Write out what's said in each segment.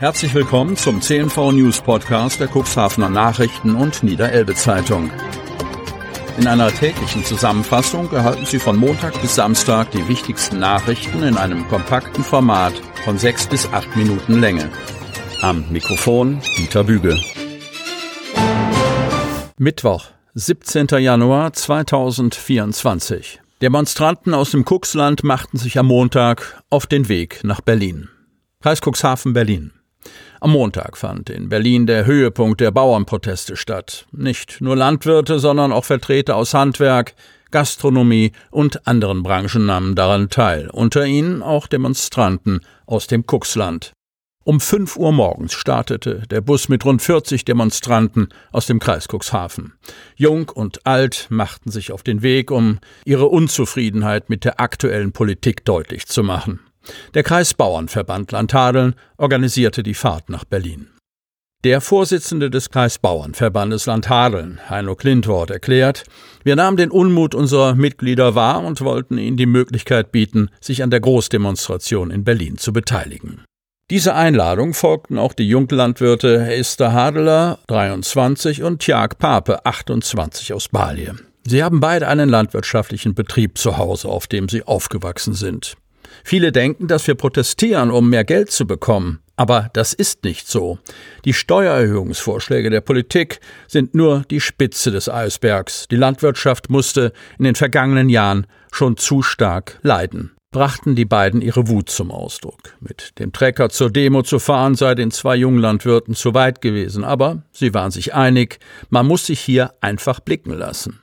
Herzlich willkommen zum CNV News Podcast der Cuxhavener Nachrichten und Niederelbe Zeitung. In einer täglichen Zusammenfassung erhalten Sie von Montag bis Samstag die wichtigsten Nachrichten in einem kompakten Format von sechs bis acht Minuten Länge. Am Mikrofon Dieter Büge. Mittwoch, 17. Januar 2024. Demonstranten aus dem Cuxland machten sich am Montag auf den Weg nach Berlin. Kreis Cuxhaven Berlin. Am Montag fand in Berlin der Höhepunkt der Bauernproteste statt. Nicht nur Landwirte, sondern auch Vertreter aus Handwerk, Gastronomie und anderen Branchen nahmen daran teil, unter ihnen auch Demonstranten aus dem Kuxland. Um fünf Uhr morgens startete der Bus mit rund 40 Demonstranten aus dem Kreis Cuxhaven. Jung und alt machten sich auf den Weg, um ihre Unzufriedenheit mit der aktuellen Politik deutlich zu machen. Der Kreisbauernverband Landhadeln organisierte die Fahrt nach Berlin. Der Vorsitzende des Kreisbauernverbandes Landhadeln, Heino Klintwort, erklärt, wir nahmen den Unmut unserer Mitglieder wahr und wollten ihnen die Möglichkeit bieten, sich an der Großdemonstration in Berlin zu beteiligen. Dieser Einladung folgten auch die Junglandwirte Esther Hadeler, 23, und Tjag Pape, 28 aus Balje. Sie haben beide einen landwirtschaftlichen Betrieb zu Hause, auf dem sie aufgewachsen sind. Viele denken, dass wir protestieren, um mehr Geld zu bekommen. Aber das ist nicht so. Die Steuererhöhungsvorschläge der Politik sind nur die Spitze des Eisbergs. Die Landwirtschaft musste in den vergangenen Jahren schon zu stark leiden. Brachten die beiden ihre Wut zum Ausdruck. Mit dem Trecker zur Demo zu fahren sei den zwei jungen Landwirten zu weit gewesen, aber sie waren sich einig, man muss sich hier einfach blicken lassen.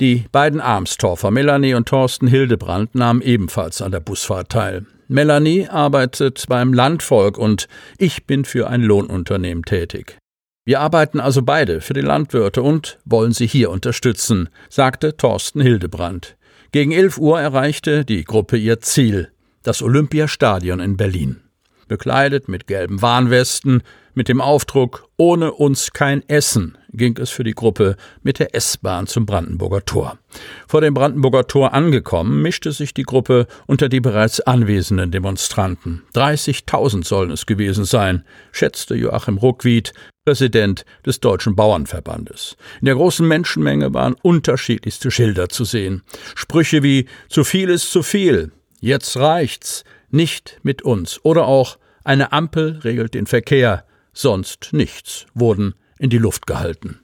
Die beiden Armstorfer, Melanie und Thorsten Hildebrand, nahmen ebenfalls an der Busfahrt teil. Melanie arbeitet beim Landvolk und ich bin für ein Lohnunternehmen tätig. Wir arbeiten also beide für die Landwirte und wollen sie hier unterstützen, sagte Thorsten Hildebrand. Gegen 11 Uhr erreichte die Gruppe ihr Ziel, das Olympiastadion in Berlin. Bekleidet mit gelben Warnwesten, mit dem Aufdruck Ohne uns kein Essen ging es für die Gruppe mit der S-Bahn zum Brandenburger Tor. Vor dem Brandenburger Tor angekommen, mischte sich die Gruppe unter die bereits anwesenden Demonstranten. 30.000 sollen es gewesen sein, schätzte Joachim Ruckwied, Präsident des Deutschen Bauernverbandes. In der großen Menschenmenge waren unterschiedlichste Schilder zu sehen. Sprüche wie zu viel ist zu viel, jetzt reicht's, nicht mit uns oder auch eine Ampel regelt den Verkehr, sonst nichts wurden in die Luft gehalten.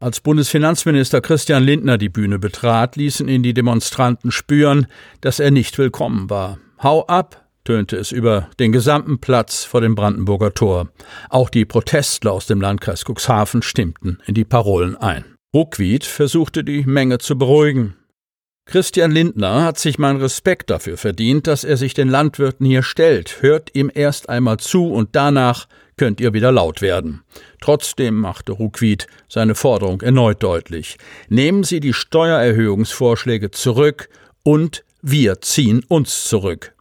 Als Bundesfinanzminister Christian Lindner die Bühne betrat, ließen ihn die Demonstranten spüren, dass er nicht willkommen war. Hau ab, tönte es über den gesamten Platz vor dem Brandenburger Tor. Auch die Protestler aus dem Landkreis Cuxhaven stimmten in die Parolen ein. Ruckwied versuchte die Menge zu beruhigen. Christian Lindner hat sich mein Respekt dafür verdient, dass er sich den Landwirten hier stellt. Hört ihm erst einmal zu und danach könnt ihr wieder laut werden. Trotzdem machte Ruckwied seine Forderung erneut deutlich. Nehmen Sie die Steuererhöhungsvorschläge zurück und wir ziehen uns zurück.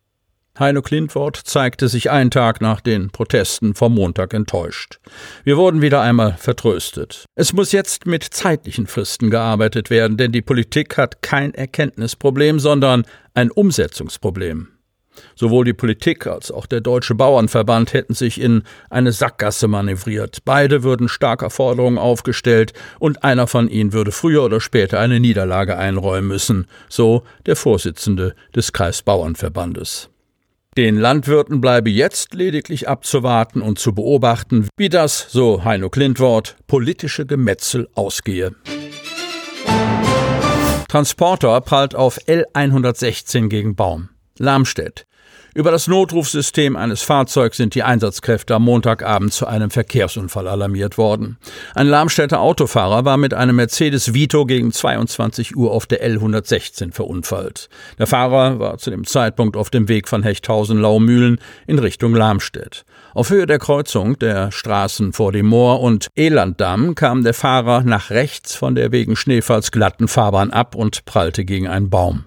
Heino Klintwort zeigte sich einen Tag nach den Protesten vom Montag enttäuscht. Wir wurden wieder einmal vertröstet. Es muss jetzt mit zeitlichen Fristen gearbeitet werden, denn die Politik hat kein Erkenntnisproblem, sondern ein Umsetzungsproblem. Sowohl die Politik als auch der Deutsche Bauernverband hätten sich in eine Sackgasse manövriert. Beide würden starker Forderungen aufgestellt und einer von ihnen würde früher oder später eine Niederlage einräumen müssen, so der Vorsitzende des Kreisbauernverbandes. Den Landwirten bleibe jetzt lediglich abzuwarten und zu beobachten, wie das, so Heino Klintwort, politische Gemetzel ausgehe. Transporter prallt auf L116 gegen Baum. Lamstedt. Über das Notrufsystem eines Fahrzeugs sind die Einsatzkräfte am Montagabend zu einem Verkehrsunfall alarmiert worden. Ein Lamstädter Autofahrer war mit einem Mercedes Vito gegen 22 Uhr auf der L116 verunfallt. Der Fahrer war zu dem Zeitpunkt auf dem Weg von Hechthausen-Laumühlen in Richtung Lamstedt. Auf Höhe der Kreuzung der Straßen vor dem Moor und Elanddamm kam der Fahrer nach rechts von der wegen Schneefalls glatten Fahrbahn ab und prallte gegen einen Baum.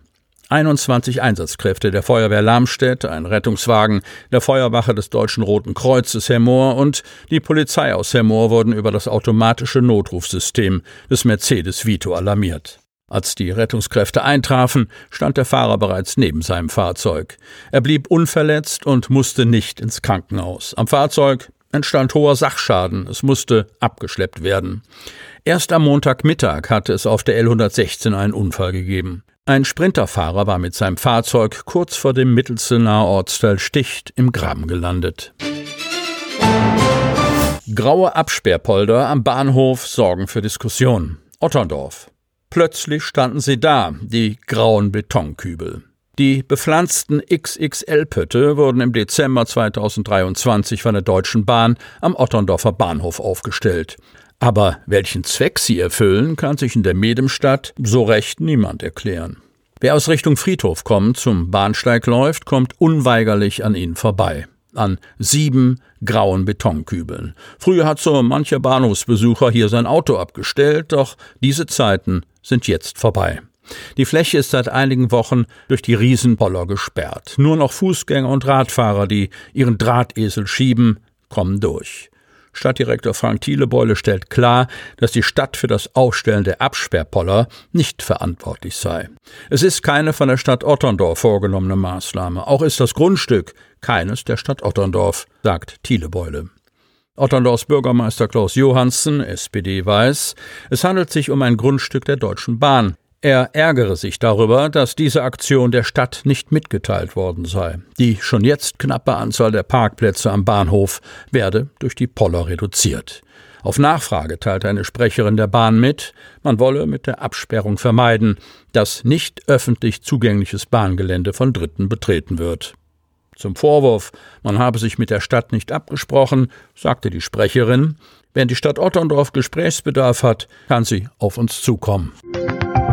21 Einsatzkräfte der Feuerwehr Lamstedt, ein Rettungswagen der Feuerwache des Deutschen Roten Kreuzes Hemmoor und die Polizei aus Hemmoor wurden über das automatische Notrufsystem des Mercedes Vito alarmiert. Als die Rettungskräfte eintrafen, stand der Fahrer bereits neben seinem Fahrzeug. Er blieb unverletzt und musste nicht ins Krankenhaus. Am Fahrzeug entstand hoher Sachschaden. Es musste abgeschleppt werden. Erst am Montagmittag hatte es auf der L116 einen Unfall gegeben. Ein Sprinterfahrer war mit seinem Fahrzeug kurz vor dem Mittelzener Ortsteil Sticht im Graben gelandet. Graue Absperrpolder am Bahnhof sorgen für Diskussionen. Otterndorf. Plötzlich standen sie da, die grauen Betonkübel. Die bepflanzten XXL-Pötte wurden im Dezember 2023 von der Deutschen Bahn am Otterndorfer Bahnhof aufgestellt. Aber welchen Zweck sie erfüllen, kann sich in der Medemstadt so recht niemand erklären. Wer aus Richtung Friedhof kommt, zum Bahnsteig läuft, kommt unweigerlich an ihnen vorbei. An sieben grauen Betonkübeln. Früher hat so mancher Bahnhofsbesucher hier sein Auto abgestellt, doch diese Zeiten sind jetzt vorbei. Die Fläche ist seit einigen Wochen durch die Riesenpoller gesperrt. Nur noch Fußgänger und Radfahrer, die ihren Drahtesel schieben, kommen durch. Stadtdirektor Frank Thielebeule stellt klar, dass die Stadt für das Aufstellen der Absperrpoller nicht verantwortlich sei. Es ist keine von der Stadt Otterndorf vorgenommene Maßnahme. Auch ist das Grundstück keines der Stadt Otterndorf, sagt Thielebeule. Otterndorfs Bürgermeister Klaus Johansen, SPD, weiß, es handelt sich um ein Grundstück der Deutschen Bahn. Er ärgere sich darüber, dass diese Aktion der Stadt nicht mitgeteilt worden sei. Die schon jetzt knappe Anzahl der Parkplätze am Bahnhof werde durch die Poller reduziert. Auf Nachfrage teilte eine Sprecherin der Bahn mit, man wolle mit der Absperrung vermeiden, dass nicht öffentlich zugängliches Bahngelände von Dritten betreten wird. Zum Vorwurf, man habe sich mit der Stadt nicht abgesprochen, sagte die Sprecherin, wenn die Stadt Otterndorf Gesprächsbedarf hat, kann sie auf uns zukommen.